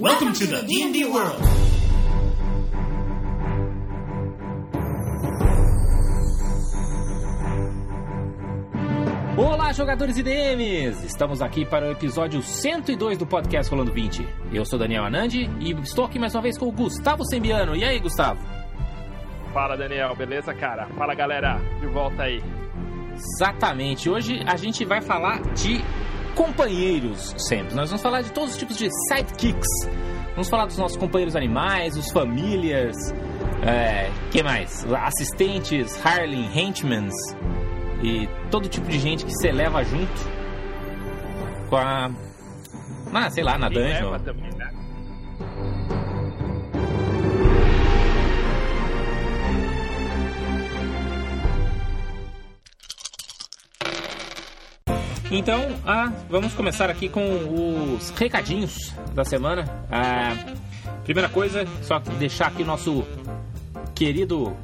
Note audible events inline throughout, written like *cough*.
Welcome to the D&D world. Olá, jogadores e DMs! Estamos aqui para o episódio 102 do podcast Rolando 20. Eu sou Daniel Anandi e estou aqui mais uma vez com o Gustavo Sembiano. E aí, Gustavo? Fala, Daniel, beleza, cara? Fala, galera, de volta aí. Exatamente. Hoje a gente vai falar de companheiros sempre. Nós vamos falar de todos os tipos de sidekicks. Vamos falar dos nossos companheiros animais, os famílias, é, que mais? Assistentes, Harley, Henchmans e todo tipo de gente que você leva junto com a. Ah, sei lá, na dungeon. Então, ah, vamos começar aqui com os recadinhos da semana. Ah, primeira coisa, só deixar aqui nosso querido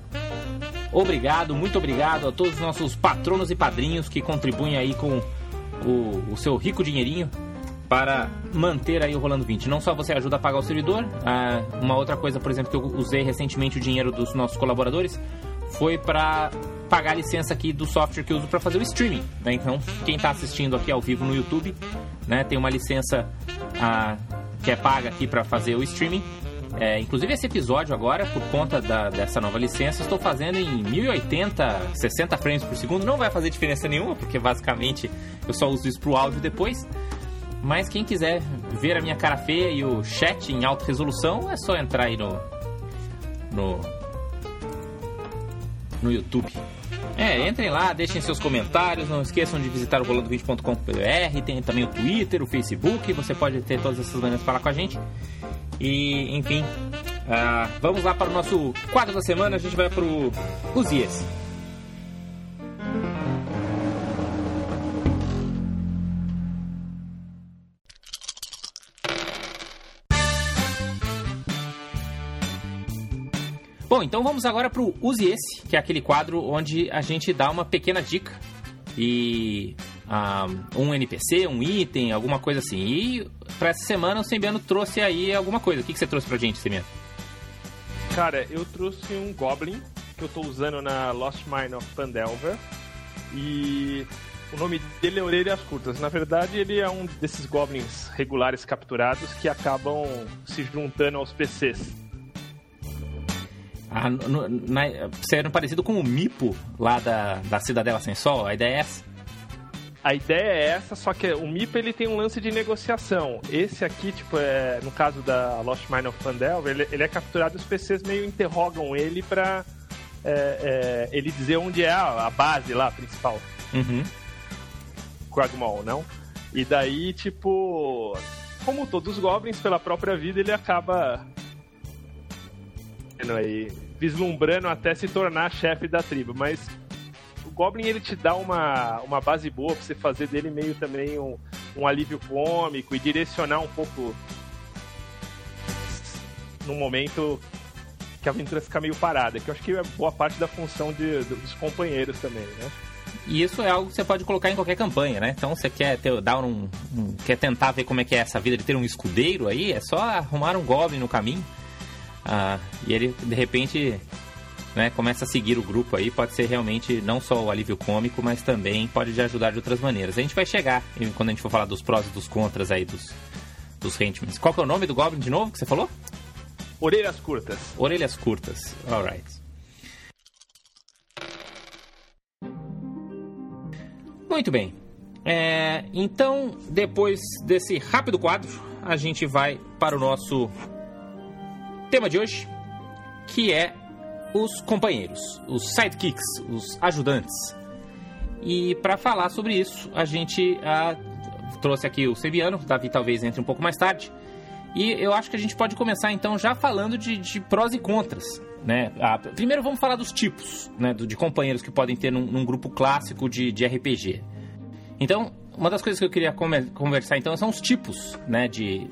obrigado, muito obrigado a todos os nossos patronos e padrinhos que contribuem aí com o, o seu rico dinheirinho para manter aí o Rolando 20. Não só você ajuda a pagar o servidor, ah, uma outra coisa, por exemplo, que eu usei recentemente o dinheiro dos nossos colaboradores foi para pagar a licença aqui do software que eu uso para fazer o streaming. né? Então, quem está assistindo aqui ao vivo no YouTube, né, tem uma licença ah, que é paga aqui para fazer o streaming. É, inclusive esse episódio agora, por conta da- dessa nova licença, estou fazendo em 1080, 60 frames por segundo. Não vai fazer diferença nenhuma, porque basicamente eu só uso isso pro áudio depois. Mas quem quiser ver a minha cara feia e o chat em alta resolução, é só entrar aí no, no, no YouTube. É, entrem lá, deixem seus comentários, não esqueçam de visitar o rolando20.com.br, tem também o Twitter, o Facebook, você pode ter todas essas maneiras de falar com a gente. E, enfim, ah, vamos lá para o nosso quadro da semana, a gente vai pro Os Yes. Bom, então vamos agora pro Use Esse, que é aquele quadro onde a gente dá uma pequena dica e ah, um NPC, um item, alguma coisa assim. E para essa semana o Sembiano trouxe aí alguma coisa. O que, que você trouxe pra gente, Sembiano? Cara, eu trouxe um Goblin que eu tô usando na Lost Mine of Pandelver. E o nome dele é Orelhas Curtas. Na verdade, ele é um desses Goblins regulares capturados que acabam se juntando aos PCs. Ah, no, na, sendo parecido com o Mipo lá da, da Cidadela Sem Sol, a ideia é essa. A ideia é essa, só que o MIP ele tem um lance de negociação. Esse aqui, tipo, é, no caso da Lost Mine of Pandelver, ele, ele é capturado e os PCs meio interrogam ele pra é, é, ele dizer onde é a, a base lá, principal. Uhum. Quagmall, não? E daí, tipo, como todos os goblins, pela própria vida, ele acaba aí, vislumbrando até se tornar chefe da tribo. Mas o Goblin ele te dá uma, uma base boa pra você fazer dele meio também um, um alívio cômico e direcionar um pouco no momento que a aventura fica meio parada, que eu acho que é boa parte da função de, dos companheiros também, né? E isso é algo que você pode colocar em qualquer campanha, né? Então você quer ter, dar um, um- quer tentar ver como é que é essa vida de ter um escudeiro aí, é só arrumar um goblin no caminho. Ah, e ele de repente né, começa a seguir o grupo aí, pode ser realmente não só o alívio cômico, mas também pode te ajudar de outras maneiras. A gente vai chegar quando a gente for falar dos prós e dos contras aí dos dos Henchmans. Qual que é o nome do goblin de novo que você falou? Orelhas curtas. Orelhas curtas. Alright. Muito bem. É, então, depois desse rápido quadro, a gente vai para o nosso tema de hoje, que é os companheiros, os sidekicks, os ajudantes. E para falar sobre isso, a gente trouxe aqui o Sebiano, o Davi talvez entre um pouco mais tarde. E eu acho que a gente pode começar então já falando de, de prós e contras. Né? Primeiro vamos falar dos tipos né, de companheiros que podem ter num, num grupo clássico de, de RPG. Então, uma das coisas que eu queria conversar então são os tipos né, de,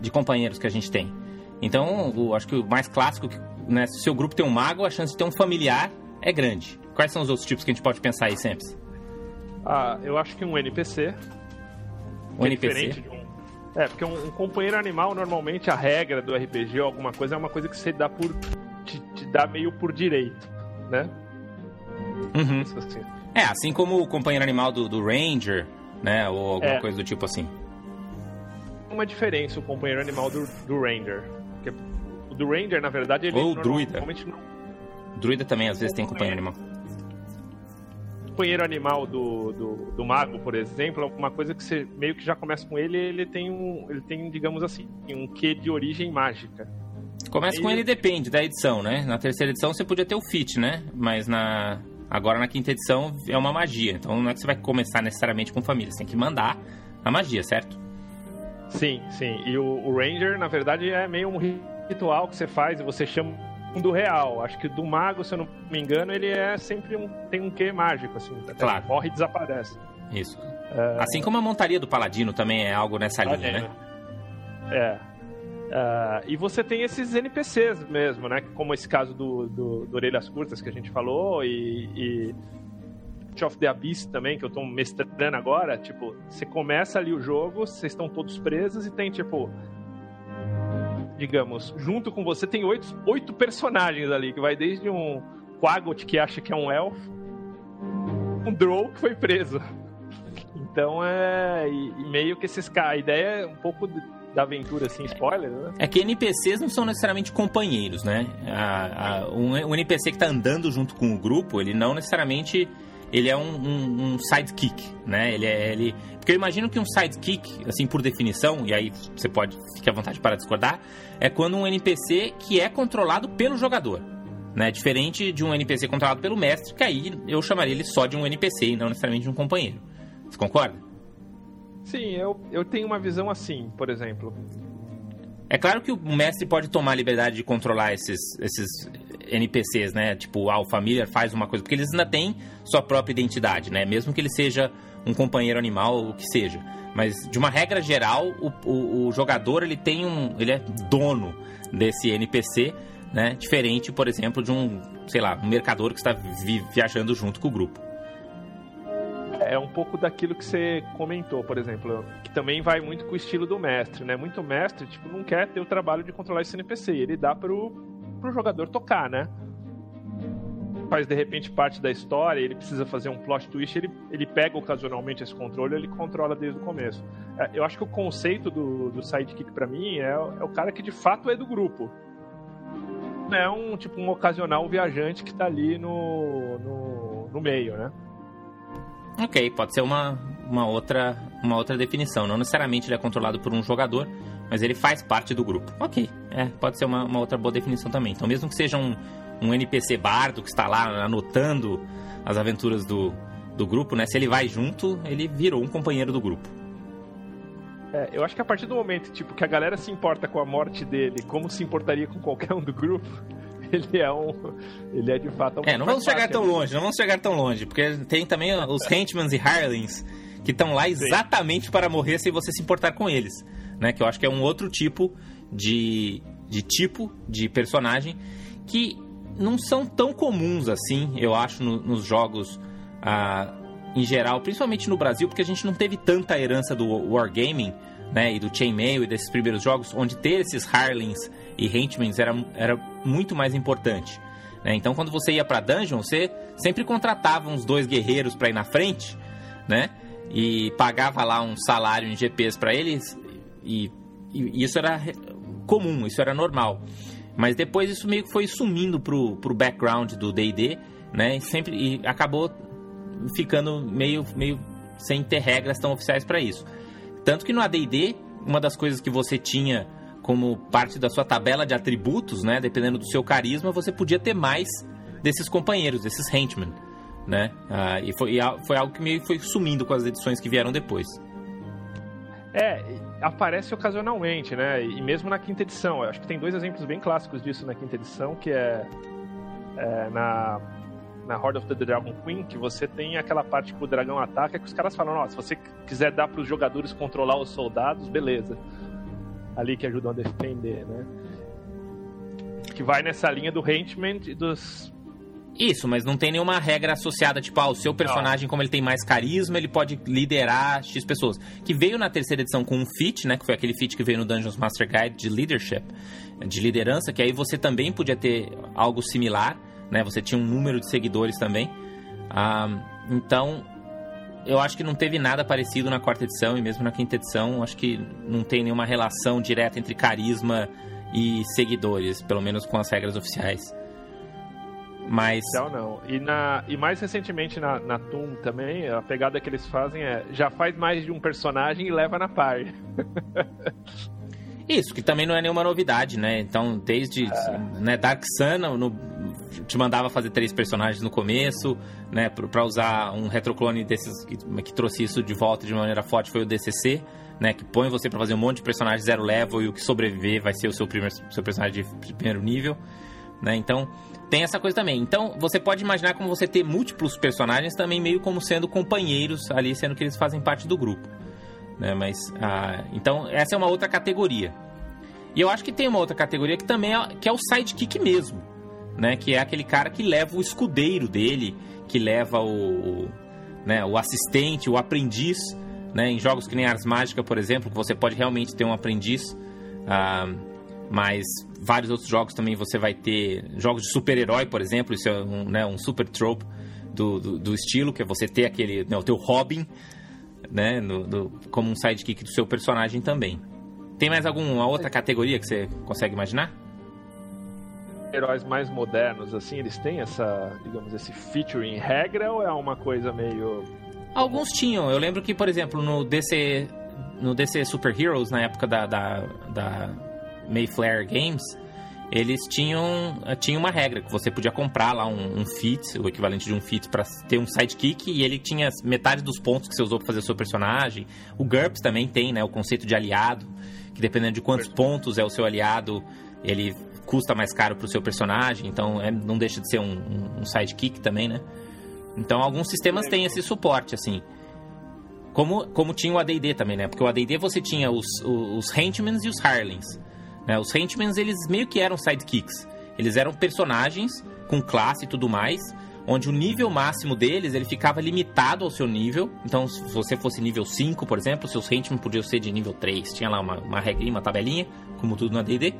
de companheiros que a gente tem. Então, o- acho que o mais clássico, né, se o seu grupo tem um mago, a chance de ter um familiar é grande. Quais são os outros tipos que a gente pode pensar aí sempre? Ah, eu acho que um NPC. Um é NPC? diferente de um- É, porque um, um, companheiro animal, normalmente a regra do RPG ou alguma coisa é uma coisa que você dá por. te, te dá meio por direito, né? Uhum. Assim. É, assim como o companheiro animal do, do Ranger, né? Ou alguma é. coisa do tipo assim. Uma diferença o companheiro animal do, do Ranger. Porque o do Ranger, na verdade, ele. Ou o druida. Não... Druida também às vezes tem companheiro animal companheiro animal do, do, do, mago, por exemplo, é uma coisa que você meio que já começa com ele, ele tem um, ele tem, digamos assim, um quê de origem mágica. Começa com ele depende da edição, né? Na terceira edição você podia ter o fit, né? Mas na agora na quinta edição é uma magia. Então não é que você vai começar necessariamente com família, você tem que mandar a magia, certo? Sim, sim. E o, o Ranger, na verdade, é meio um ritual que você faz e você chama do real. Acho que do mago, se eu não me engano, ele é sempre um. tem um quê mágico, assim. Claro. Morre e desaparece. Isso. É... Assim como a montaria do paladino também é algo nessa linha, né? É. Uh, e você tem esses NPCs mesmo, né? Como esse caso do, do, do Orelhas Curtas que a gente falou, e, e of the Abyss também, que eu tô mestrando agora. Tipo, você começa ali o jogo, vocês estão todos presos e tem, tipo, digamos, junto com você tem oito, oito personagens ali, que vai desde um Quagot que acha que é um elfo, um Drow que foi preso. Então é. E, meio que esses caras. A ideia é um pouco da aventura, assim, spoiler, né? É que NPCs não são necessariamente companheiros, né? A, a, um, um, NPC que tá andando junto com o grupo, ele não necessariamente ele é um, um, um, sidekick, né? Ele é ele porque eu imagino que um sidekick, assim por definição, e aí você pode ficar à vontade para discordar, é quando um NPC que é controlado pelo jogador, né? Diferente de um NPC controlado pelo mestre, que aí eu chamaria ele só de um NPC e não necessariamente de um companheiro. Você concorda? Sim, eu, eu tenho uma visão assim, por exemplo. É claro que o mestre pode tomar a liberdade de controlar esses, esses NPCs, né? Tipo, ah, o faz uma coisa, porque eles ainda têm sua própria identidade, né? Mesmo que ele seja um companheiro animal, ou o que seja. Mas, de uma regra geral, o, o, o jogador, ele tem um... Ele é dono desse NPC, né? Diferente, por exemplo, de um, sei lá, um mercador que está vi viajando junto com o grupo é um pouco daquilo que você comentou, por exemplo, que também vai muito com o estilo do mestre, né? Muito mestre, tipo, não quer ter o trabalho de controlar esse NPC, ele dá pro, pro jogador tocar, né? Faz de repente parte da história, ele precisa fazer um plot twist, ele, ele pega ocasionalmente esse controle, ele controla desde o começo. É, eu acho que o conceito do, do sidekick para mim é, é o cara que de fato é do grupo. Não é um tipo um ocasional viajante que tá ali no, no, no meio, né? Ok, pode ser uma, uma, outra, uma outra definição. Não necessariamente ele é controlado por um jogador, mas ele faz parte do grupo. Ok, é, pode ser uma, uma outra boa definição também. Então, mesmo que seja um, um NPC bardo que está lá anotando as aventuras do, do grupo, né? Se ele vai junto, ele virou um companheiro do grupo. É, eu acho que a partir do momento tipo, que a galera se importa com a morte dele, como se importaria com qualquer um do grupo, *laughs* ele é um. Ele é de fato um. É, não vamos chegar tão longe, não vamos chegar tão longe, porque tem também os Henchmans e Hirelings que estão lá exatamente Sim. para morrer sem você se importar com eles. Né? Que eu acho que é um outro tipo de, de tipo de personagem que não são tão comuns assim, eu acho, no, nos jogos ah, em geral, principalmente no Brasil, porque a gente não teve tanta herança do Wargaming né, e do Chainmail e desses primeiros jogos, onde ter esses Harlings e Henchmans era, era muito mais importante. Né? Então, quando você ia para dungeon, você sempre contratava uns dois guerreiros para ir na frente, né? E pagava lá um salário em GPs para eles, e, e, isso era comum, isso era normal. Mas depois isso meio que foi sumindo pro, pro background do D&D, né? E sempre e acabou ficando meio, meio sem ter regras tão oficiais para isso. Tanto que no AD&D, uma das coisas que você tinha como parte da sua tabela de atributos, né, dependendo do seu carisma, você podia ter mais desses companheiros, desses henchmen, né? Ah, e foi, foi algo que meio foi sumindo com as edições que vieram depois. É, aparece ocasionalmente, né? E mesmo na quinta edição. Eu acho que tem dois exemplos bem clássicos disso na quinta edição, que é, é na na Horde of the Dragon Queen, que você tem aquela parte que o dragão ataca, que os caras falam, ó, se você quiser dar para os jogadores controlar os soldados, beleza. Ali que ajudam a defender, né? Que vai nessa linha do Henchman e dos Isso, mas não tem nenhuma regra associada, tipo, ah, o seu personagem, como ele tem mais carisma, ele pode liderar X pessoas. Que veio na terceira edição com um feat, né? Que foi aquele feat que veio no Dungeons Master Guide de leadership, de liderança, que aí você também podia ter algo similar, né? Você tinha um número de seguidores também. Ah, então, eu acho que não teve nada parecido na quarta edição e mesmo na quinta edição, acho que não tem nenhuma relação direta entre carisma e seguidores, pelo menos com as regras oficiais. Mas. Não, não. E, na, e mais recentemente na, na Toon também, a pegada que eles fazem é já faz mais de um personagem e leva na par. *laughs* Isso, que também não é nenhuma novidade, né? Então, desde é. né, Dark Sun no, te mandava fazer três personagens no começo, né? Pra usar um retroclone desses que, que trouxe isso de volta de maneira forte foi o DCC, né? Que põe você para fazer um monte de personagens zero level e o que sobreviver vai ser o seu, primeiro, seu personagem de primeiro nível, né? Então, tem essa coisa também. Então, você pode imaginar como você ter múltiplos personagens também meio como sendo companheiros ali, sendo que eles fazem parte do grupo. Né? Mas, ah, então, essa é uma outra categoria. E eu acho que tem uma outra categoria que também é, que é o sidekick mesmo. Né? Que é aquele cara que leva o escudeiro dele, que leva o, o, né, o assistente, o aprendiz. Né? Em jogos que nem Ars Mágica, por exemplo, que você pode realmente ter um aprendiz. Ah, mas vários outros jogos também você vai ter jogos de super-herói, por exemplo, isso é um, né, um super trope do, do, do, estilo, que é você ter aquele, né, o teu Robin, né, no, do, como um sidekick do seu personagem também. Tem mais alguma outra categoria que você consegue imaginar? Heróis mais modernos, assim, eles têm essa, digamos, esse feature em regra ou é uma coisa meio... Alguns tinham. Eu lembro que, por exemplo, no DC, no DC Super Heroes, na época da, da, da Mayflower Games, eles tinham, tinham uma regra que você podia comprar lá um, um fit, o equivalente de um fit, para ter um sidekick e ele tinha metade dos pontos que você usou para fazer o seu personagem. O GURPS também tem, né, o conceito de aliado, que dependendo de quantos pontos é o seu aliado, ele custa mais caro para o seu personagem, então é, não deixa de ser um, um, um sidekick também, né? Então alguns sistemas têm esse suporte, assim. Como, como tinha o AD&D também, né? Porque o AD&D você tinha os, os, os Henchmen e os Harlings. Né? Os Henchmen, eles meio que eram sidekicks. Eles eram personagens com classe e tudo mais, onde o nível máximo deles ele ficava limitado ao seu nível. Então, se você fosse nível 5, por exemplo, seus Henchmen podiam ser de nível 3. Tinha lá uma, uma regrinha, uma tabelinha, como tudo na D&D.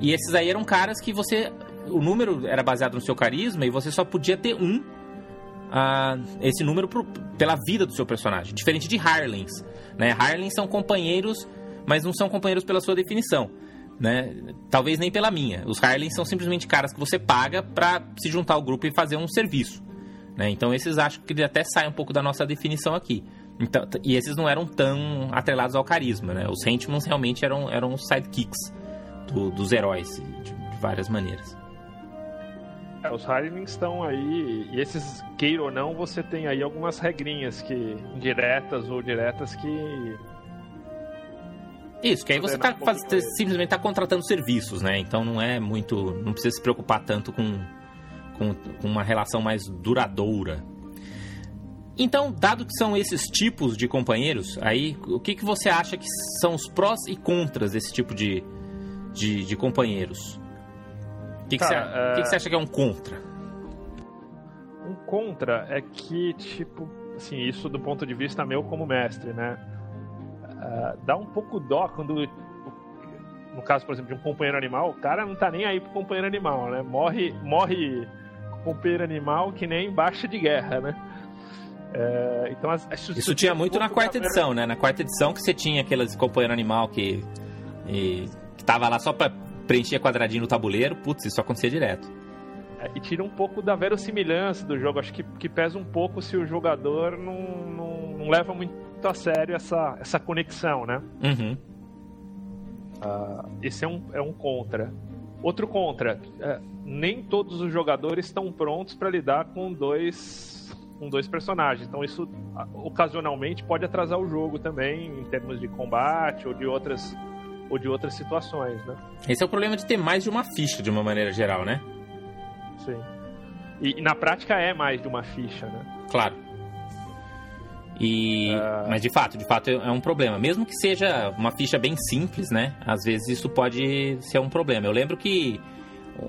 E esses aí eram caras que você... O número era baseado no seu carisma e você só podia ter um uh, esse número pro, pela vida do seu personagem. Diferente de Harlings. Né? Harlings são companheiros, mas não são companheiros pela sua definição né? Talvez nem pela minha. Os Harleys são simplesmente caras que você paga para se juntar ao grupo e fazer um serviço, né? Então esses acho que até saem um pouco da nossa definição aqui. Então, e esses não eram tão atrelados ao carisma, né? Os Henchmans realmente eram, eram sidekicks do, dos heróis, de, de várias maneiras. É, os Hirelings estão aí, e esses, queira ou não, você tem aí algumas regrinhas que, indiretas ou diretas, que isso, que aí você tá faz, simplesmente está contratando serviços, né? Então não é muito. Não precisa se preocupar tanto com, com, com uma relação mais duradoura. Então, dado que são esses tipos de companheiros, aí o que, que você acha que são os prós e contras desse tipo de, de, de companheiros? O que, que, você, é... que, que você acha que é um contra? Um contra é que, tipo, assim, isso do ponto de vista meu como mestre, né? Ah, dá um pouco dó quando, no caso, por exemplo, de um companheiro animal, o cara não tá nem aí pro companheiro animal, né? Morre, morre companheiro animal que nem baixa de guerra, né? É, então, as, as, isso tinha muito um na quarta edição, né? Na quarta edição que você tinha aqueles companheiro animal que, e, que tava lá só pra preencher quadradinho no tabuleiro, putz, isso acontecia direto. É, e tira um pouco da verossimilhança do jogo. Acho que, que pesa um pouco se o jogador não, não, não leva muito muito a sério essa, essa conexão, né? Uhum. Uh, esse é um, é um contra. Outro contra, uh, nem todos os jogadores estão prontos para lidar com dois com dois personagens. Então isso ocasionalmente pode atrasar o jogo também em termos de combate ou de outras ou de outras situações, né? Esse é o problema de ter mais de uma ficha de uma maneira geral, né? Sim. E, e na prática é mais de uma ficha, né? Claro. E, uh... Mas de fato, de fato é um problema. Mesmo que seja uma ficha bem simples, né? Às vezes isso pode ser um problema. Eu lembro que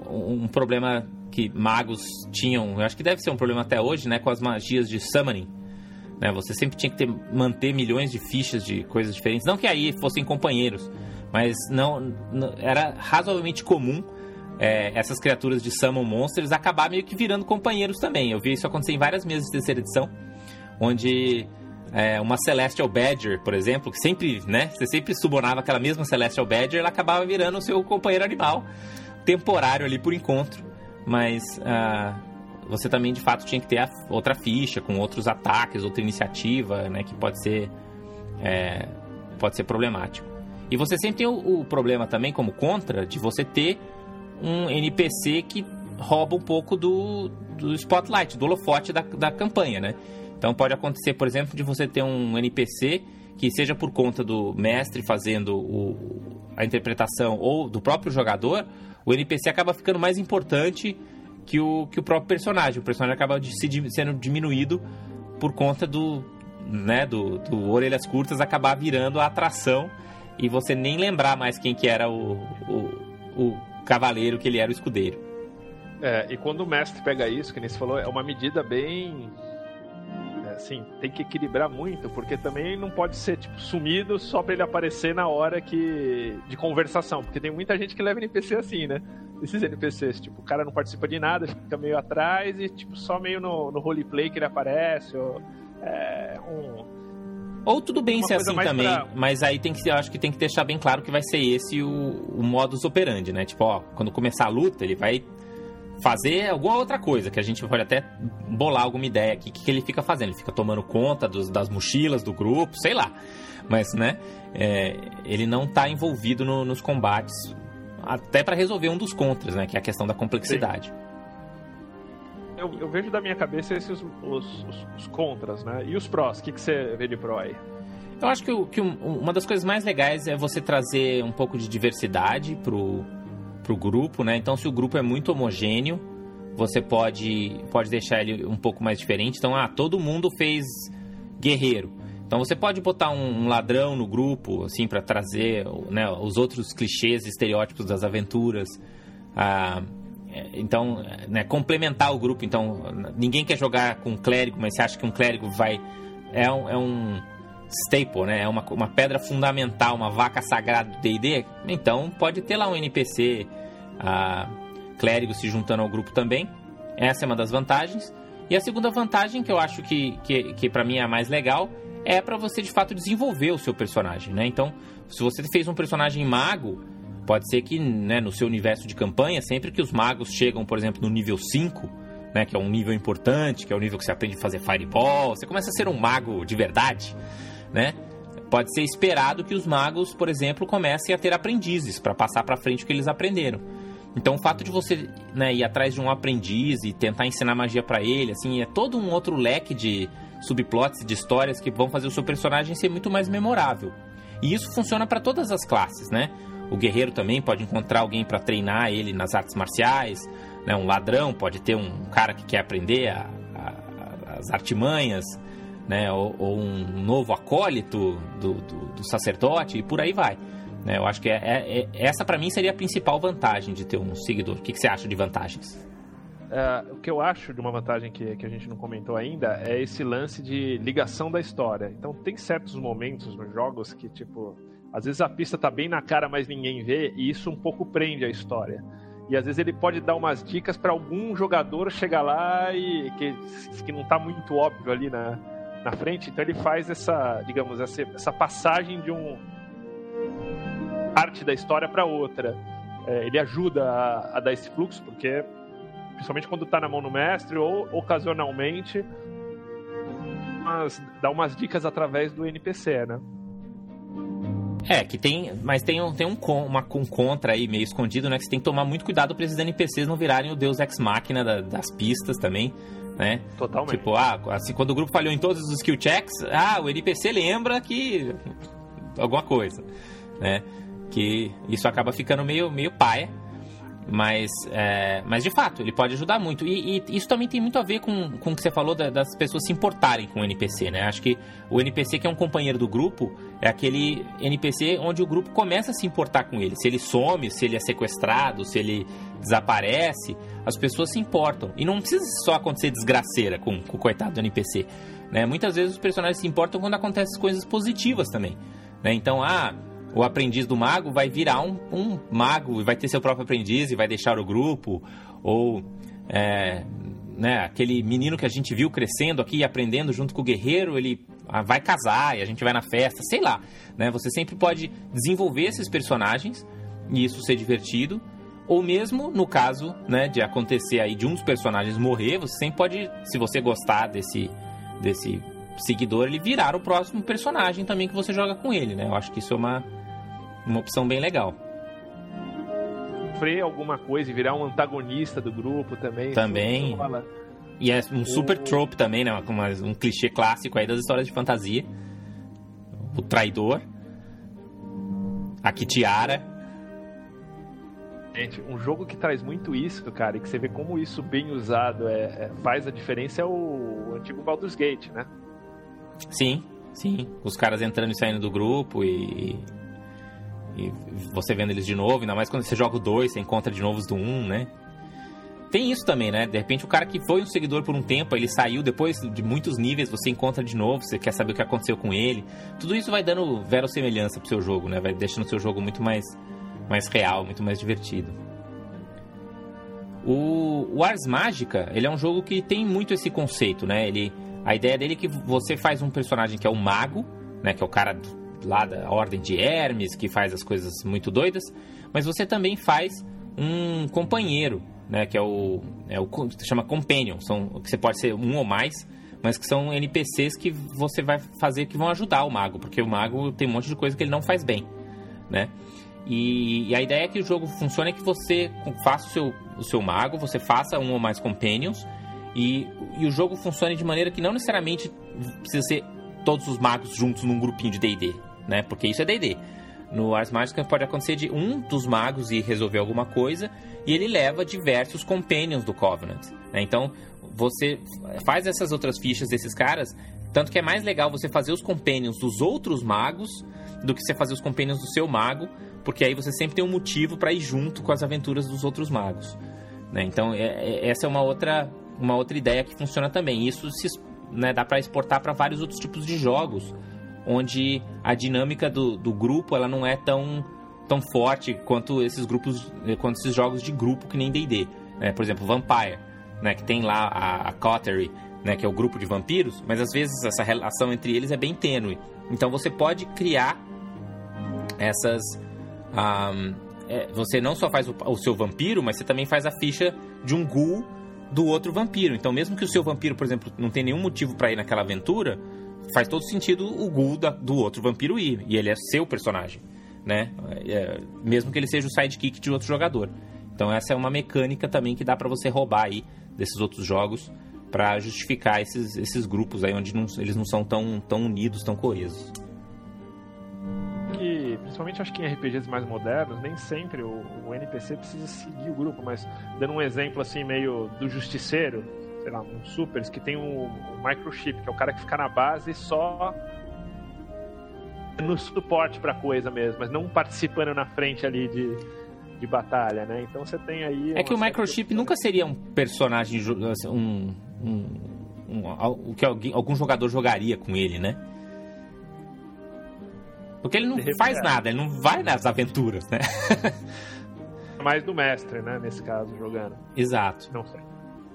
um problema que magos tinham, eu acho que deve ser um problema até hoje, né, com as magias de summoning. Né, você sempre tinha que ter, manter milhões de fichas de coisas diferentes. Não que aí fossem companheiros, mas não, não era razoavelmente comum é, essas criaturas de Summon Monsters acabar meio que virando companheiros também. Eu vi isso acontecer em várias mesas de terceira edição, onde é, uma Celestial Badger, por exemplo, que sempre, né, você sempre subonava aquela mesma Celestial Badger, ela acabava virando o seu companheiro animal, temporário ali por encontro, mas uh, você também de fato tinha que ter outra ficha com outros ataques, outra iniciativa, né, que pode ser é, pode ser problemático. E você sempre tem o, o problema também como contra de você ter um NPC que rouba um pouco do, do spotlight, do holofote da, da campanha, né? Então pode acontecer, por exemplo, de você ter um NPC que seja por conta do mestre fazendo o, a interpretação ou do próprio jogador, o NPC acaba ficando mais importante que o, que o próprio personagem. O personagem acaba de, se, sendo diminuído por conta do, né, do, do Orelhas Curtas acabar virando a atração e você nem lembrar mais quem que era o, o, o cavaleiro que ele era o escudeiro. É, e quando o mestre pega isso, que nem você falou, é uma medida bem. Assim, tem que equilibrar muito, porque também não pode ser tipo, sumido só pra ele aparecer na hora que de conversação. Porque tem muita gente que leva NPC assim, né? Esses NPCs, tipo, o cara não participa de nada, fica meio atrás e tipo, só meio no, no roleplay que ele aparece. Ou, é, um, ou tudo bem ser assim também, pra... mas aí tem que, eu acho que tem que deixar bem claro que vai ser esse o, o modus operandi, né? Tipo, ó, quando começar a luta, ele vai fazer alguma outra coisa, que a gente pode até bolar alguma ideia aqui, o que, que ele fica fazendo? Ele fica tomando conta dos, das mochilas do grupo, sei lá. Mas, né, é, ele não está envolvido no, nos combates, até para resolver um dos contras, né, que é a questão da complexidade. Sim eu, eu, vejo da minha cabeça esses os, os, os contras, né? E os prós? O que, que você vê de pró aí? Eu acho que, que uma das coisas mais legais é você trazer um pouco de diversidade pro, pro grupo, né? Então, se o grupo é muito homogêneo, você pode, pode deixar ele um pouco mais diferente. Então, ah, todo mundo fez guerreiro. Então, você pode botar um, um ladrão no grupo, assim, para trazer né, os outros clichês, estereótipos das aventuras. Ah, é, então, né, complementar o grupo. Então, ninguém quer jogar com um clérigo, mas você acha que um clérigo vai. É um, é um staple, né? É uma, uma pedra fundamental, uma vaca sagrada do DD. Então, pode ter lá um NPC uh, clérigo se juntando ao grupo também. Essa é uma das vantagens. E a segunda vantagem, que eu acho que, que, que para mim é a mais legal, é para você de fato desenvolver o seu personagem, né? Então, se você fez um personagem mago Pode ser que né, no seu universo de campanha, sempre que os magos chegam, por exemplo, no nível 5, né, que é um nível importante, que é o nível que você aprende a fazer fireball, você começa a ser um mago de verdade, né? Pode ser esperado que os magos, por exemplo, comecem a ter aprendizes para passar para frente o que eles aprenderam. Então, o fato de você né, ir atrás de um aprendiz e tentar ensinar magia para ele, assim, é todo um outro leque de subplots, de histórias que vão fazer o seu personagem ser muito mais memorável. E isso funciona para todas as classes, né? O guerreiro também pode encontrar alguém para treinar ele nas artes marciais. Né? Um ladrão pode ter um cara que quer aprender a, a, as artimanhas, né? ou, ou um novo acólito do, do, do, sacerdote, e por aí vai. Né? Eu acho que é, é, é essa, para mim, seria a principal vantagem de ter um seguidor. O que, que você acha de vantagens? Uh, o que eu acho de uma vantagem que, que a gente não comentou ainda é esse lance de ligação da história. Então, tem certos momentos nos jogos que, tipo, às vezes a pista tá bem na cara, mas ninguém vê, e isso um pouco prende a história. E às vezes ele pode dar umas dicas para algum jogador chegar lá e que, que não tá muito óbvio ali na, na frente. Então ele faz essa, digamos, essa, essa passagem de um parte da história para outra. É, ele ajuda a, a, dar esse fluxo, porque principalmente quando tá na mão do mestre ou ocasionalmente umas, dá umas dicas através do NPC, né? É, que tem. Mas tem, um, tem um, uma, um contra aí meio escondido, né? Que você tem que tomar muito cuidado para esses NPCs não virarem o Deus Ex Machina da, das pistas também. Né? Totalmente. Tipo, ah, assim, quando o grupo falhou em todos os skill checks, ah, o NPC lembra que. alguma coisa. Né? Que isso acaba ficando meio, meio paia. Mas, é, mas de fato, ele pode ajudar muito. E, e, isso também tem muito a ver com, com o que você falou da, das pessoas se importarem com o NPC, né? Acho que o NPC que é um companheiro do grupo é aquele NPC onde o grupo começa a se importar com ele. Se ele some, se ele é sequestrado, se ele desaparece, as pessoas se importam. E não precisa só acontecer desgraceira com, com o coitado do NPC. Né? Muitas vezes os personagens se importam quando acontecem coisas positivas também. Né? Então, ah, o aprendiz do mago vai virar um, um mago e vai ter seu próprio aprendiz e vai deixar o grupo. Ou é, né, aquele menino que a gente viu crescendo aqui aprendendo junto com o guerreiro, ele ah, vai casar e a gente vai na festa, sei lá. Né? Você sempre pode desenvolver esses personagens e isso ser divertido. Ou mesmo no caso né, de acontecer aí de um dos personagens morrer, você sempre pode, se você gostar desse, desse seguidor, ele virar o próximo personagem também que você joga com ele, né? Eu acho que isso é uma, uma opção bem legal. Sofrer alguma coisa e virar um antagonista do grupo também. Também. E é um super trope também, né? Um, um clichê clássico aí das histórias de fantasia. O traidor. A Kitiara. Gente, um jogo que traz muito isso, cara, e que você vê como isso bem usado é, é, faz a diferença é o antigo Baldur's Gate, né? Sim, sim. Os caras entrando e saindo do grupo e, e você vendo eles de novo, ainda mais quando você joga o 2, você encontra de novo os do 1, um, né? Tem isso também, né? De repente o cara que foi um seguidor por um tempo, ele saiu depois de muitos níveis, você encontra de novo, você quer saber o que aconteceu com ele. Tudo isso vai dando verossemelhança pro seu jogo, né? Vai deixando o seu jogo muito mais, mais real, muito mais divertido. O, o Ars Mágica, ele é um jogo que tem muito esse conceito, né? Ele, a ideia dele é que você faz um personagem que é o mago, né? Que é o cara lá da Ordem de Hermes, que faz as coisas muito doidas, mas você também faz um companheiro, né, que é o, é o chama companion, são que você pode ser um ou mais, mas que são NPCs que você vai fazer que vão ajudar o mago, porque o mago tem um monte de coisa que ele não faz bem, né? E, e a ideia é que o jogo funcione é que você faça o seu, o seu mago, você faça um ou mais companions e, e o jogo funcione de maneira que não necessariamente precisa ser todos os magos juntos num grupinho de D&D né? Porque isso é D&D. No Ars Magica pode acontecer de um dos magos ir resolver alguma coisa e ele leva diversos companions do Covenant. Né? Então você faz essas outras fichas desses caras, tanto que é mais legal você fazer os companions dos outros magos do que você fazer os companions do seu mago, porque aí você sempre tem um motivo para ir junto com as aventuras dos outros magos. Né? Então é, é, essa é uma outra uma outra ideia que funciona também. Isso se, né, dá para exportar para vários outros tipos de jogos onde a dinâmica do, do grupo ela não é tão, tão forte quanto esses grupos, quanto esses jogos de grupo que nem D&D. Né? Por exemplo, Vampire, né? que tem lá a, a Coterie, né? que é o grupo de vampiros, mas às vezes essa relação entre eles é bem tênue. Então você pode criar essas... Um, é, você não só faz o, o, seu vampiro, mas você também faz a ficha de um ghoul do outro vampiro. Então, mesmo que o seu vampiro, por exemplo, não tenha nenhum motivo para ir naquela aventura, faz todo sentido o Ghoul da, do outro vampiro ir. E ele é seu personagem, né? É, mesmo que ele seja o sidekick de outro jogador. Então essa é uma mecânica também que dá para você roubar aí desses outros jogos para justificar esses, esses grupos aí onde não, eles não são tão, tão unidos, tão coesos. E, principalmente acho que em RPGs mais modernos, nem sempre o, o NPC precisa seguir o grupo, mas dando um exemplo assim meio do justiceiro, sei lá, um supers que tem um, um microchip, que é o cara que fica na base só no suporte pra coisa mesmo, mas não participando na frente ali de, de batalha, né? Então você tem aí. É que o microchip de... nunca seria um personagem, assim, um, um, um, o que alguém, algum jogador jogaria com ele, né? Porque ele não faz nada, ele não vai nas aventuras, né? *laughs* Mais do mestre, né? Nesse caso, jogando. Exato. Não sei.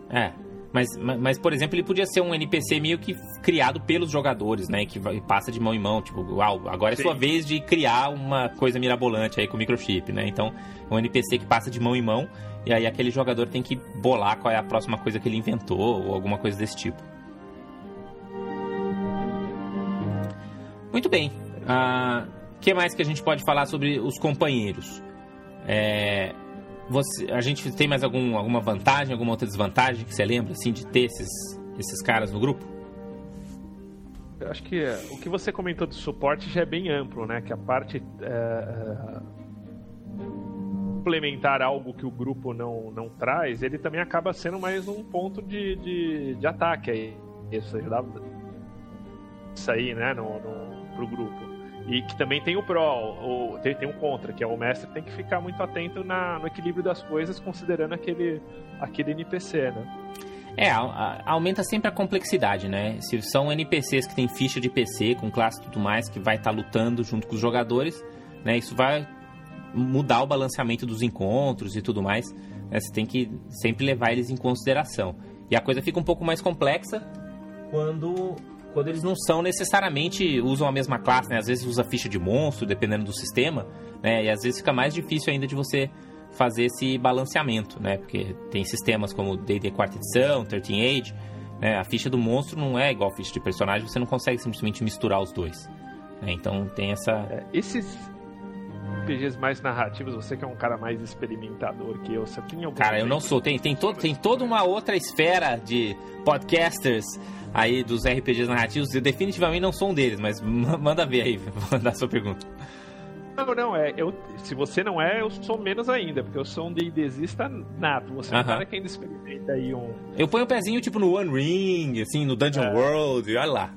É. Mas, mas, por exemplo, ele podia ser um NPC meio que criado pelos jogadores, né? Que passa de mão em mão. Tipo, uau, agora é Sim. sua vez de criar uma coisa mirabolante aí com o microchip, né? Então, um NPC que passa de mão em mão. E aí aquele jogador tem que bolar qual é a próxima coisa que ele inventou ou alguma coisa desse tipo. Muito bem. O ah, que mais que a gente pode falar sobre os companheiros? É, você, a gente tem mais algum, alguma vantagem, alguma outra desvantagem que você lembra, assim, de ter esses, esses caras no grupo? Eu acho que o que você comentou do suporte já é bem amplo, né? Que a parte é, complementar algo que o grupo não, não traz, ele também acaba sendo mais um ponto de, de, de ataque aí. Isso ajudava isso aí, né, no, no, pro grupo. E que também tem o pró, o, tem, tem um contra, que é o mestre tem que ficar muito atento na, no equilíbrio das coisas, considerando aquele, aquele NPC, né? É, a, a, aumenta sempre a complexidade, né? Se são NPCs que tem ficha de PC, com classe e tudo mais, que vai estar tá lutando junto com os jogadores, né? Isso vai mudar o balanceamento dos encontros e tudo mais. Né? Você tem que sempre levar eles em consideração. E a coisa fica um pouco mais complexa quando, quando eles não são necessariamente usam a mesma classe, né? Às vezes usa ficha de monstro, dependendo do sistema, né? E às vezes fica mais difícil ainda de você fazer esse balanceamento, né? Porque tem sistemas como D&D quarta edição, 13 Age, né? A ficha do monstro não é igual a ficha de personagem, você não consegue simplesmente misturar os dois. Né? Então tem essa... É, esses RPGs mais narrativos, você que é um cara mais experimentador que eu, você tem algum Cara, eu não sou. Tem, tem, todo, tem toda uma outra esfera de podcasters aí dos RPGs narrativos. Eu definitivamente não sou um deles, mas *laughs* manda ver aí, *laughs* mandar sua pergunta. Não, não, é. Eu, se você não é, eu sou menos ainda, porque eu sou um D&Dista nato. Você é um cara que ainda experimenta aí um... Eu ponho o pezinho, tipo, no One Ring, assim, no Dungeon é. World, olha lá.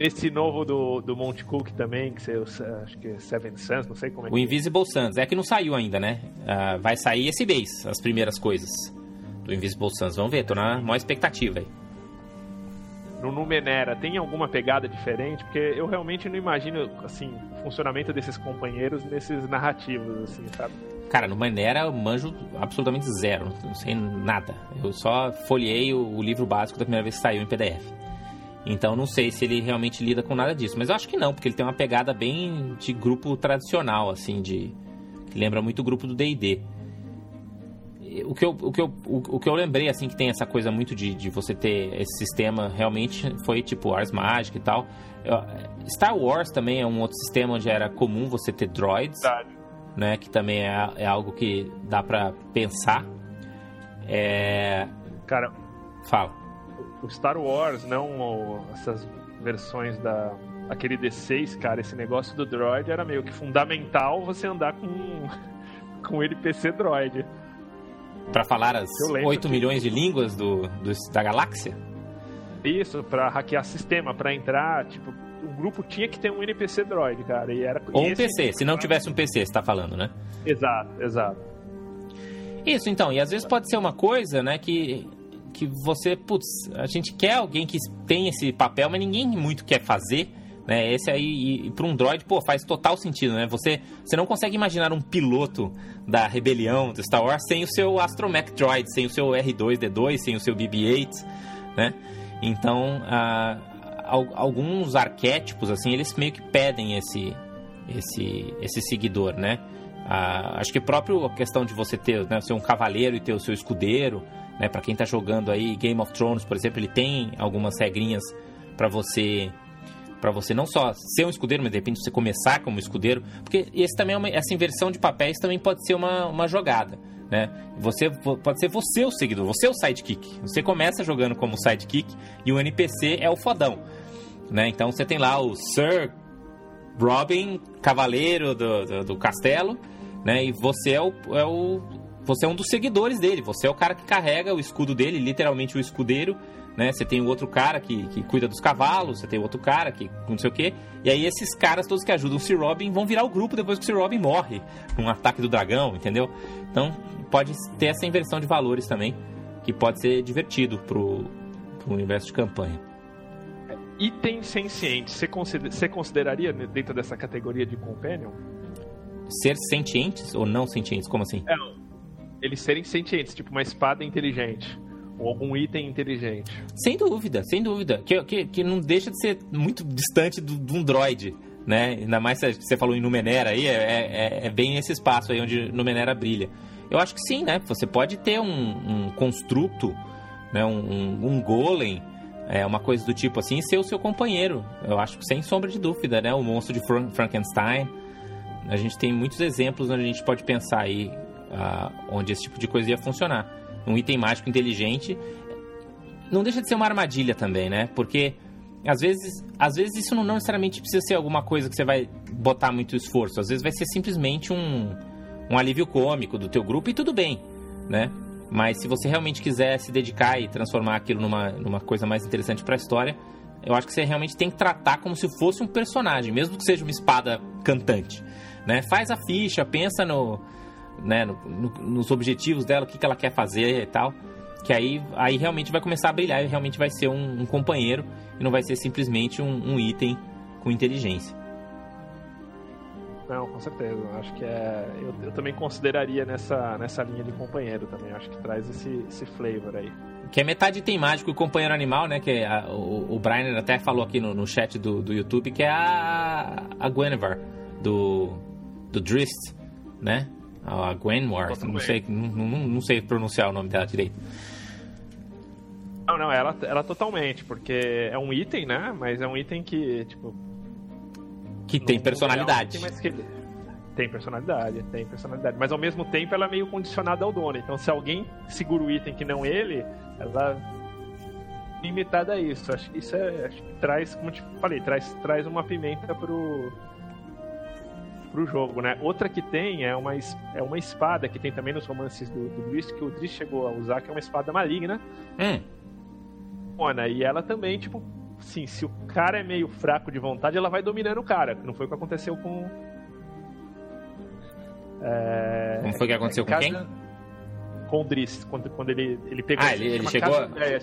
Esse novo do, do Monte Cook também, que você, acho que é Seven Suns, não sei como é O Invisible Suns, é que não saiu ainda, né? Uh, vai sair esse mês, as primeiras coisas do Invisible Suns. Vamos ver, tô na maior expectativa aí. No Numenera, tem alguma pegada diferente? Porque eu realmente não imagino, assim, o funcionamento desses companheiros nesses narrativos, assim, sabe? Cara, no Numenera eu manjo absolutamente zero, não sei nada. Eu só folhei o, o livro básico da primeira vez que saiu em PDF. Então não sei se ele realmente lida com nada disso. Mas eu acho que não, porque ele tem uma pegada bem de grupo tradicional, assim, de. que lembra muito o grupo do DD. O que, eu, o, que eu, o, que eu lembrei, assim, que tem essa coisa muito de, de você ter esse sistema realmente foi tipo Ars Magic e tal. Star Wars também é um outro sistema onde era comum você ter droids, né? Que também é, é algo que dá pra pensar. É... Cara, fala o Star Wars, não essas versões da aquele D6, cara, esse negócio do droid era meio que fundamental você andar com *laughs* com o NPC droid. Para falar as 8 que... milhões de línguas do, do, da galáxia? Isso, para hackear sistema, para entrar, tipo, o grupo tinha que ter um NPC droid, cara, e era Ou um PC, se não tivesse um PC, você tá falando, né? Exato, exato. Isso, então, e às vezes pode ser uma coisa, né, que que você, putz, a gente quer alguém que tem esse papel, mas ninguém muito quer fazer. Né? Esse aí, para um droid, pô, faz total sentido, né? Você, você não consegue imaginar um piloto da rebelião do Star Wars sem o seu Astromech Droid, sem o seu R2D2, sem o seu BB-8, né? Então, alguns arquétipos, assim, eles meio que pedem esse, esse, esse seguidor, né? Ah, acho que próprio a questão de você ter, né, ser um cavaleiro e ter o seu escudeiro, né? Para quem está jogando aí Game of Thrones, por exemplo, ele tem algumas regrinhas para você para você não só ser um escudeiro, mas de repente você começar como escudeiro, porque esse também é uma, essa inversão de papéis também pode ser uma, uma jogada, né? Você pode ser você o seguidor, você é o sidekick. Você começa jogando como sidekick e o NPC é o fodão, né? Então você tem lá o Sir Robin, cavaleiro do, do, do castelo, né? E você é o, é o você é um dos seguidores dele, você é o cara que carrega o escudo dele, literalmente o escudeiro, né? Você tem o outro cara que, que cuida dos cavalos, você tem o outro cara que não sei o quê. E aí esses caras todos que ajudam o Sir Robin vão virar o grupo depois que o Sir Robin morre num ataque do dragão, entendeu? Então pode ter essa inversão de valores também, que pode ser divertido pro, pro universo de campanha. Item senciente, você, consider, você consideraria dentro dessa categoria de companion? Ser sentientes ou não sentientes? Como assim? É, eles serem sentientes, tipo uma espada inteligente. Ou algum item inteligente. Sem dúvida, sem dúvida. Que, que, que não deixa de ser muito distante de um droid. Né? Ainda mais que você falou em Numenera aí, é, é, é bem esse espaço aí onde Numenera brilha. Eu acho que sim, né? Você pode ter um, um construto, né? um, um, um golem, é, uma coisa do tipo assim, e ser o seu companheiro. Eu acho que sem sombra de dúvida, né? O monstro de Frankenstein. A gente tem muitos exemplos onde a gente pode pensar aí uh, onde esse tipo de coisa ia funcionar. Um item mágico inteligente não deixa de ser uma armadilha também, né? Porque às vezes, às vezes isso não necessariamente precisa ser alguma coisa que você vai botar muito esforço. Às vezes vai ser simplesmente um, um alívio cômico do teu grupo e tudo bem, né? Mas se você realmente quiser se dedicar e transformar aquilo numa, numa coisa mais interessante para a história, eu acho que você realmente tem que tratar como se fosse um personagem, mesmo que seja uma espada cantante. Né? Faz a ficha, pensa no, né, no, no, nos objetivos dela, o que, que ela quer fazer e tal. Que aí, aí realmente vai começar a brilhar e realmente vai ser um, um companheiro e não vai ser simplesmente um, um item com inteligência. Não, com certeza. Acho que é. Eu, eu, também consideraria nessa, nessa linha de companheiro também. Acho que traz esse, esse flavor aí. Que é metade tem mágico e companheiro animal, né? Que é a, o, o Brian até falou aqui no, no chat do, do YouTube, que é a, a Guinevere, do, do Drist, né? A Gwenwar, não sei, não, não, não sei pronunciar o nome dela direito. Não, não, ela, ela totalmente, porque é um item, né? Mas é um item que, tipo, que tem personalidade. Real, tem, que... tem personalidade, tem personalidade. Mas ao mesmo tempo ela é meio condicionada ao dono. Então se alguém segura o item que não ele, ela é limitada a isso. Acho que isso é, acho que traz, como eu te falei, traz, traz uma pimenta pro pro jogo, né? Outra que tem é uma, é uma espada que tem também nos romances do, do Driss, que o Driss chegou a usar, que é uma espada maligna. Hum. E ela também, tipo, sim, se o cara é meio fraco de vontade, ela vai dominando o cara. Não foi o que aconteceu com. É... Como foi que aconteceu com quem? Com o Driss, quando, quando ele, ele pegou. Ah, ele, ele chegou.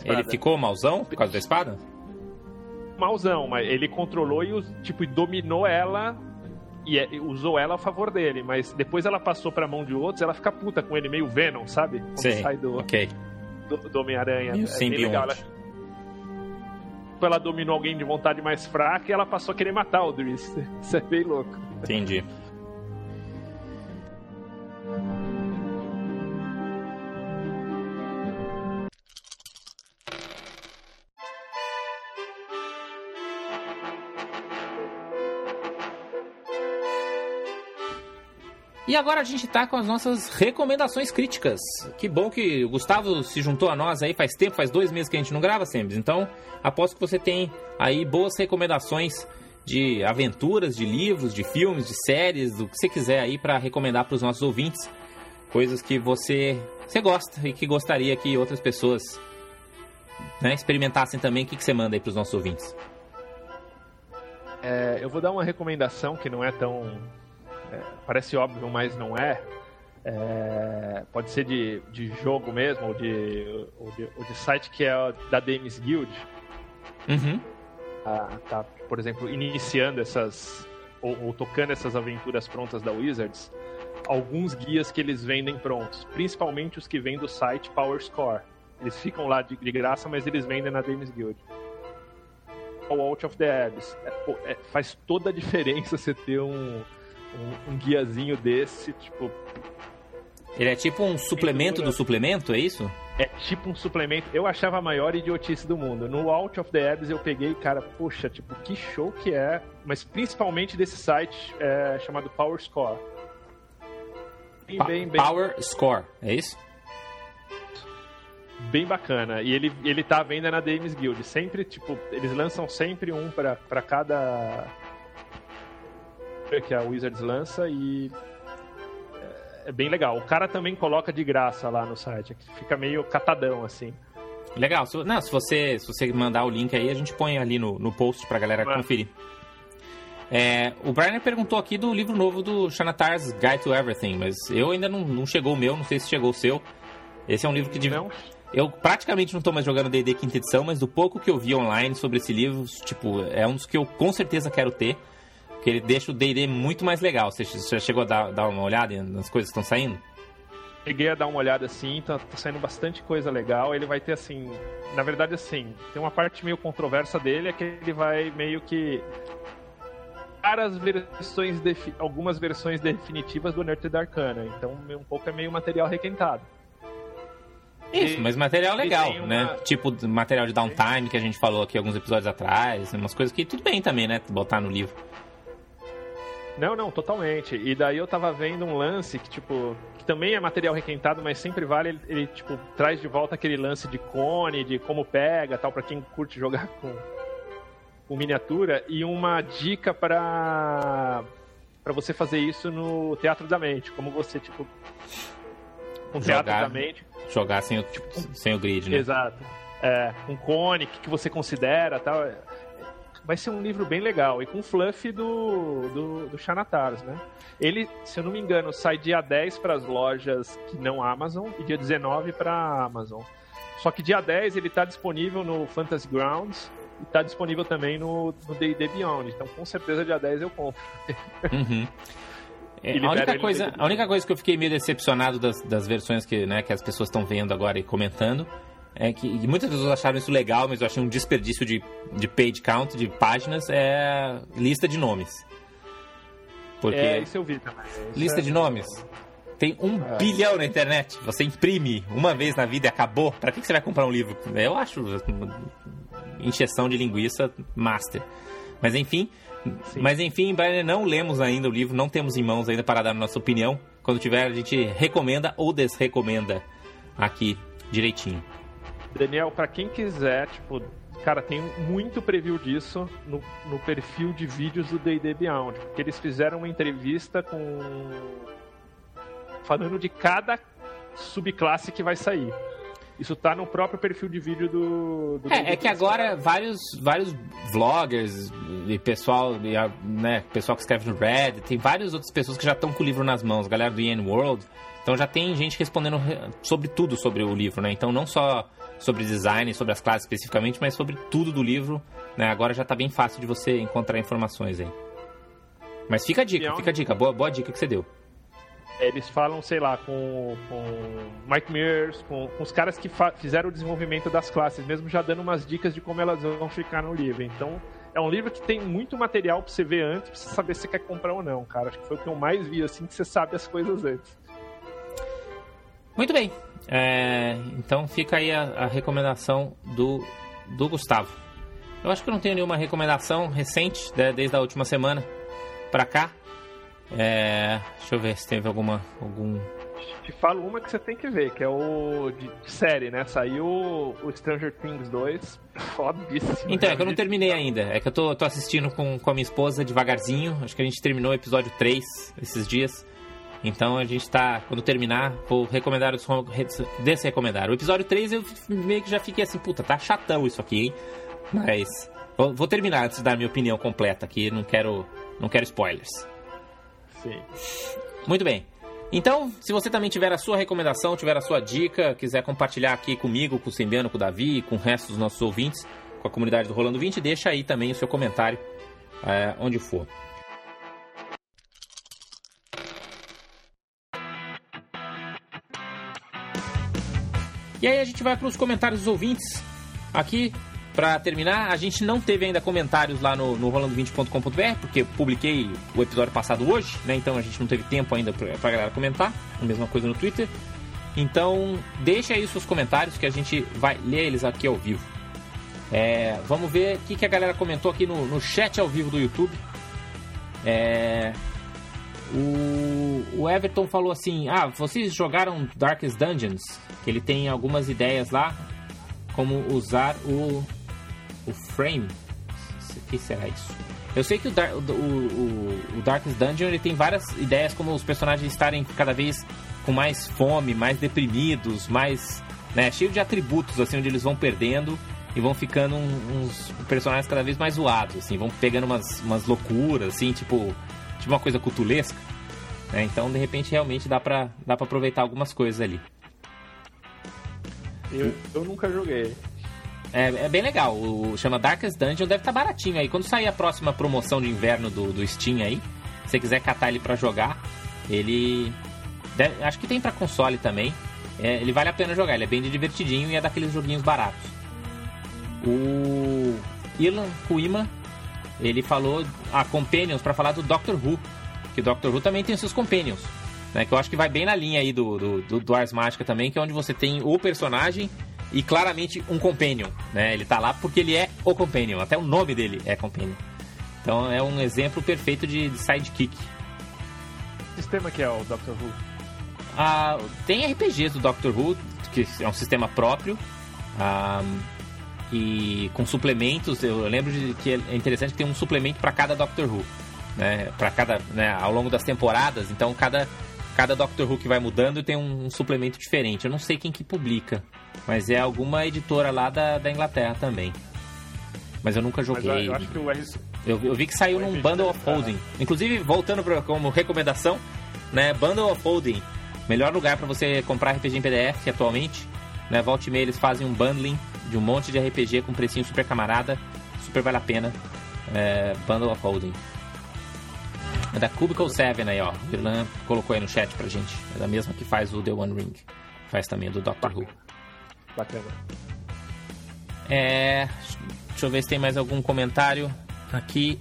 ele ficou mauzão por causa da espada? Mauzão, mas ele controlou e tipo, dominou ela e é, usou ela a favor dele, mas depois ela passou pra mão de outros, ela fica puta com ele, meio Venom, sabe? Quando Sim, sai do, okay. do, do Homem-Aranha. É legal. Ela, ela dominou alguém de vontade mais fraca e ela passou a querer matar o Driss. *laughs* Isso é bem louco. Entendi. Agora a gente está com as nossas recomendações críticas. Que bom que o Gustavo se juntou a nós aí faz tempo, faz dois meses que a gente não grava, sempre. Então, aposto que você tem aí boas recomendações de aventuras, de livros, de filmes, de séries, do que você quiser aí para recomendar para os nossos ouvintes. Coisas que você, você gosta e que gostaria que outras pessoas né, experimentassem também. O que, que você manda aí para os nossos ouvintes? É, eu vou dar uma recomendação que não é tão é, parece óbvio, mas não é. é pode ser de, de jogo mesmo, ou de, ou de, ou de site que é da Dames Guild. Uhum. Ah, tá, por exemplo, iniciando essas. Ou, ou, tocando essas aventuras prontas da Wizards, alguns guias que eles vendem prontos, principalmente os que vêm do site Power Score. Eles ficam lá de, de graça, mas eles vendem na Dames Guild. O Out of the Abyss. É, é, faz toda a *laughs* diferença você ter um, um, um guiazinho desse, tipo. Ele é tipo um suplemento do suplemento, é isso? É tipo um suplemento. Eu achava a maior idiotice do mundo. No Out of the Abyss eu peguei, cara, puxa, tipo, que show que é. Mas principalmente desse site é, chamado Power Score. Bem, bem, bem... Power Score, é isso? Bem bacana. E ele, ele tá à venda na Dames Guild. Sempre, tipo, eles lançam sempre um para cada que a Wizards lança e é bem legal. O cara também coloca de graça lá no site, fica meio catadão assim. Legal. Se, não, se você, se você mandar o link aí, a gente põe ali no, no post pra galera é. conferir. É, o Brian perguntou aqui do livro novo do Shanatar's Guide to Everything, mas eu ainda não, não chegou o meu, não sei se chegou o seu. Esse é um livro que... De... Não. Eu praticamente não tô mais jogando D&D quinta edição, mas do pouco que eu vi online sobre esse livro, tipo, é um dos que eu com certeza quero ter. Porque ele deixa o D&D muito mais legal. Você já chegou a dar, dar uma olhada nas coisas que estão saindo? Cheguei a dar uma olhada assim, tá, tá, saindo bastante coisa legal. Ele vai ter assim, na verdade assim, tem uma parte meio controversa dele é que ele vai meio que as versões algumas versões definitivas do Nerd Arcana. Então, um pouco é meio material requentado. Isso, e, mas material legal, uma... né? Tipo material de downtime que a gente falou aqui alguns episódios atrás, umas coisas que tudo bem também, né? Botar no livro. Não, não, totalmente. E daí eu tava vendo um lance que, tipo, que também é material requentado, mas sempre vale, ele, ele tipo, traz de volta aquele lance de cone, de como pega, tal, para quem curte jogar *laughs* com, com miniatura, e uma dica para para você fazer isso no Teatro da Mente, como você, tipo, com Jogar- Teatro da Mente, Jogar sem o, sem o grid, né? exato, é, com cone, o que, que você considera tal. Vai ser um livro bem legal, e com fluff do, do, do Xanatars, né? Ele, se eu não me engano, sai dia 10 para as lojas que não Amazon e dia 19 para Amazon. Só que dia 10 ele está disponível no Fantasy Grounds e está disponível também no D&D Beyond. Então, com certeza, dia 10 eu compro. *laughs* Uhum. É, a, única coisa, a única coisa que eu fiquei meio decepcionado das, das versões que, né, que as pessoas estão vendo agora e comentando é que muitas pessoas acharam isso legal, mas eu achei um desperdício de, de page count, de páginas, é lista de nomes. Porque É, isso eu vi também. Isso lista é- de nomes tem um É. bilhão na internet. Você imprime uma vez na vida e acabou. Pra que, você vai comprar um livro? Eu acho uma encheção de linguiça master. Mas enfim, Sim. mas enfim, não lemos ainda o livro, não temos em mãos ainda para dar a nossa opinião. Quando tiver, a gente recomenda ou desrecomenda aqui direitinho. Daniel, pra quem quiser, tipo, cara, tem muito preview disso no, no perfil de vídeos do D&D Beyond, porque eles fizeram uma entrevista com falando de cada subclasse que vai sair. Isso tá no próprio perfil de vídeo do, do É, é que agora vários, vários vloggers e pessoal, e né, pessoal que escreve no Reddit, tem várias outras pessoas que já estão com o livro nas mãos, galera do Ian World. Então já tem gente respondendo re- sobre tudo sobre o livro, né? Então não só sobre design, sobre as classes especificamente, mas sobre tudo do livro, né? Agora já tá bem fácil de você encontrar informações aí. Mas fica a dica, fica a dica, boa, boa dica que você deu. Eles falam, sei lá, com, com Mike Mears, com, com os caras que fizeram o desenvolvimento das classes, mesmo já dando umas dicas de como elas vão ficar no livro. Então, é um livro que tem muito material pra você ver antes, pra você saber se você quer comprar ou não, cara. Acho que foi o que eu mais vi, assim, que você sabe as coisas antes. Muito bem. É, então fica aí a, a recomendação do, do Gustavo. Eu acho que eu não tenho nenhuma recomendação recente, né, desde a última semana pra cá. É, deixa eu ver se teve alguma. algum. Te falo uma que você tem que ver, que é o de, de série, né? Saiu o Stranger Things 2, *laughs* fodíssimo. Então, é que eu não terminei ainda. É que eu tô, tô assistindo com, com a minha esposa devagarzinho. Acho que a gente terminou o episódio 3 esses dias. Então a gente tá. Quando terminar, vou recomendar os desrecomendar. O episódio 3 eu meio que já fiquei assim, puta, tá chatão isso aqui, hein? Mas. Vou, vou terminar antes de dar a minha opinião completa aqui. Não quero. Não quero spoilers. Sim. Muito bem. Então, se você também tiver a sua recomendação, tiver a sua dica, quiser compartilhar aqui comigo, com o Sembiano, com o Davi, com o resto dos nossos ouvintes, com a comunidade do Rolando 20, deixa aí também o seu comentário, é, onde for. E aí a gente vai para os comentários dos ouvintes. Aqui, para terminar, a gente não teve ainda comentários lá no, no rolando20.com.br, porque publiquei o episódio passado hoje, né? Então a gente não teve tempo ainda pra, pra galera comentar. A mesma coisa no Twitter. Então, deixa aí seus comentários que a gente vai ler eles aqui ao vivo. É, vamos ver o que, que a galera comentou aqui no, no chat ao vivo do YouTube. É, o, o Everton falou assim: Ah, vocês jogaram Darkest Dungeons? Que ele tem algumas ideias lá, como usar o, o frame. O que será isso? Eu sei que o, Dar- o, o, o Darkest Dungeon ele tem várias ideias, como os personagens estarem cada vez com mais fome, mais deprimidos, mais. Né, cheio de atributos, assim, onde eles vão perdendo e vão ficando uns personagens cada vez mais zoados, assim, vão pegando umas, umas loucuras, assim, tipo, tipo uma coisa cutulesca. né? Então, de repente, realmente dá pra, dá pra aproveitar algumas coisas ali. Eu, eu nunca joguei. É, é bem legal. O, chama Darkest Dungeon, deve estar baratinho aí. Quando sair a próxima promoção de inverno do, do Steam aí, se você quiser catar ele pra jogar, ele. deve- acho que tem pra console também. É, ele vale a pena jogar, ele é bem divertidinho e é daqueles joguinhos baratos. O Ilan Kuima, ele falou a Companions pra falar do Doctor Who. Que Doctor Who também tem seus Companions. Né, que eu acho que vai bem na linha aí do, do, do, do Ars Mágica também, que é onde você tem o personagem e claramente um Companion. Né? Ele tá lá porque ele é o Companion, até o nome dele é Companion. Então é um exemplo perfeito de, de sidekick. Que sistema que é o Doctor Who? Ah, tem RPGs do Doctor Who, que é um sistema próprio. ah, e com suplementos, eu lembro de que é interessante que tem um suplemento para cada Doctor Who. né, para cada, né, ao longo das temporadas. Então cada cada Doctor Who que vai mudando tem um, um, suplemento diferente. Eu não sei quem que publica, mas é alguma editora lá da, da Inglaterra também. Mas eu nunca joguei. Mas eu, acho que o eu, eu vi que saiu num Bundle of Holding. Inclusive, voltando pra, como recomendação, né, Bundle of Holding, melhor lugar para você comprar RPG em PDF atualmente. Né, volte e meia eles fazem um bundling de um monte de RPG com precinho super camarada, super vale a pena. É, Bundle of Holding. É da Cubicle 7 aí, ó. O Irlan colocou aí no chat pra gente. É da mesma que faz o The One Ring. Faz também do Doctor Who. Bacana. É. Deixa eu ver se tem mais algum comentário aqui.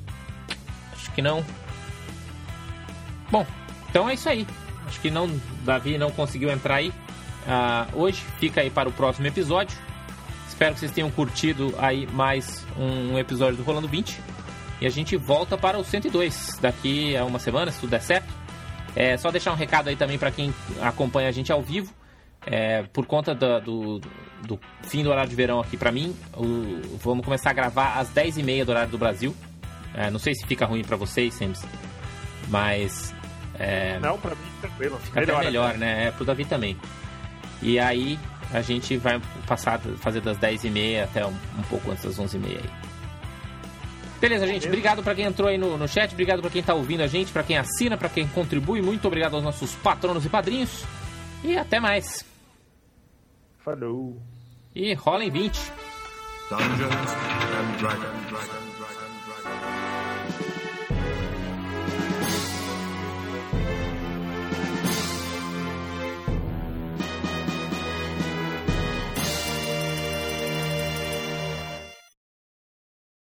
Acho que não. Bom, então é isso aí. Acho que não, Davi não conseguiu entrar aí uh, hoje. Fica aí para o próximo episódio. Espero que vocês tenham curtido aí mais um episódio do Rolando 20. E a gente volta para o 102 daqui a uma semana, se tudo der certo. É só deixar um recado aí também para quem acompanha a gente ao vivo. É, por conta do, do, do, fim do horário de verão aqui para mim, o, vamos começar a gravar às 10h30 do horário do Brasil. É, não sei se fica ruim para vocês, Sims, mas. É, não, para mim tranquilo. Fica melhor, até melhor, né? É pro Davi também. E aí a gente vai passar, fazer das 10h30 até um, um pouco antes das 11h30 aí. Beleza, gente. Obrigado para quem entrou aí no, no chat, obrigado para quem tá ouvindo a gente, para quem assina, para quem contribui. Muito obrigado aos nossos patronos e padrinhos. E até mais. Falou. E rola em 20. Dungeons and Dragons. Dragon, Dragon, Dragon.